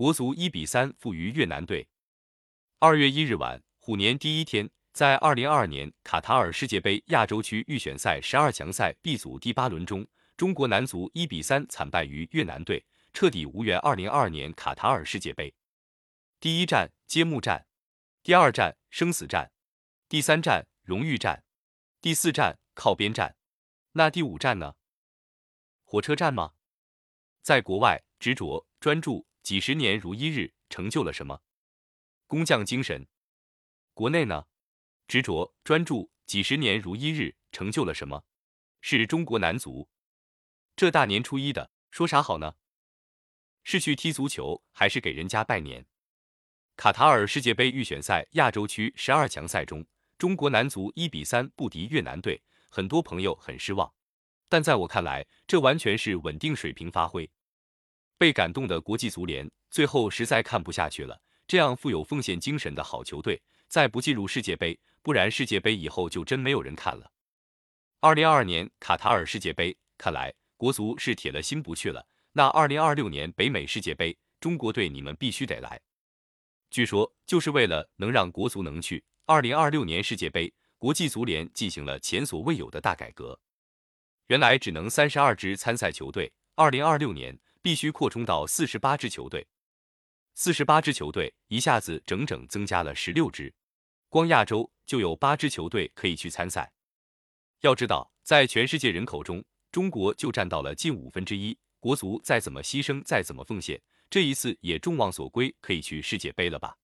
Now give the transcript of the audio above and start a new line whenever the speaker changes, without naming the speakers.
国足一比三负于越南队。二月一日晚，虎年第一天，在二零二二年卡塔尔世界杯亚洲区预选赛十二强赛 B 组第八轮中，中国男足一比三惨败于越南队，彻底无缘二零二二年卡塔尔世界杯。第一站揭幕战，第二站生死战，第三站荣誉战，第四站靠边站，那第五站呢？火车站吗？在国外，执着专注几十年如一日，成就了什么？工匠精神。国内呢？执着专注几十年如一日，成就了什么？是中国男足。这大年初一的，说啥好呢？是去踢足球，还是给人家拜年？卡塔尔世界杯预选赛亚洲区十二强赛中，中国男足一比三不敌越南队，很多朋友很失望。但在我看来，这完全是稳定水平发挥。被感动的国际足联最后实在看不下去了，这样富有奉献精神的好球队再不进入世界杯，不然世界杯以后就真没有人看了。二零二二年卡塔尔世界杯，看来国足是铁了心不去了。那二零二六年北美世界杯，中国队你们必须得来。据说就是为了能让国足能去二零二六年世界杯，国际足联进行了前所未有的大改革。原来只能三十二支参赛球队，二零二六年必须扩充到四十八支球队。四十八支球队一下子整整增加了十六支，光亚洲就有八支球队可以去参赛。要知道，在全世界人口中，中国就占到了近五分之一。国足再怎么牺牲，再怎么奉献，这一次也众望所归，可以去世界杯了吧？